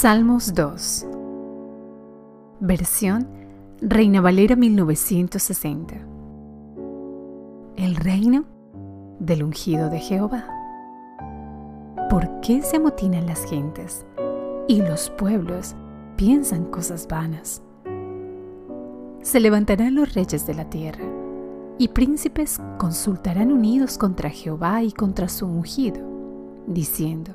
Salmos 2 Versión Reina Valera 1960 El reino del ungido de Jehová. ¿Por qué se amotinan las gentes y los pueblos piensan cosas vanas? Se levantarán los reyes de la tierra y príncipes consultarán unidos contra Jehová y contra su ungido, diciendo,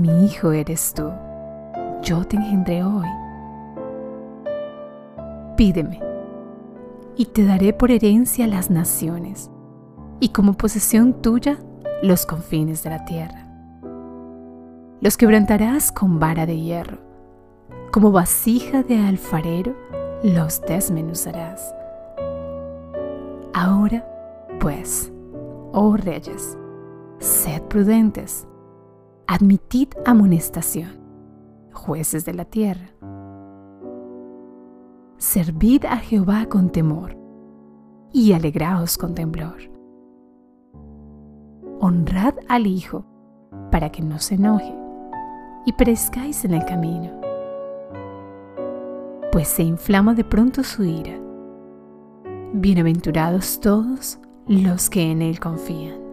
mi hijo eres tú, yo te engendré hoy. Pídeme, y te daré por herencia las naciones, y como posesión tuya los confines de la tierra. Los quebrantarás con vara de hierro, como vasija de alfarero los desmenuzarás. Ahora, pues, oh reyes, sed prudentes admitid amonestación, jueces de la tierra. Servid a Jehová con temor y alegraos con temblor. Honrad al Hijo para que no se enoje y perezcáis en el camino, pues se inflama de pronto su ira. Bienaventurados todos los que en Él confían.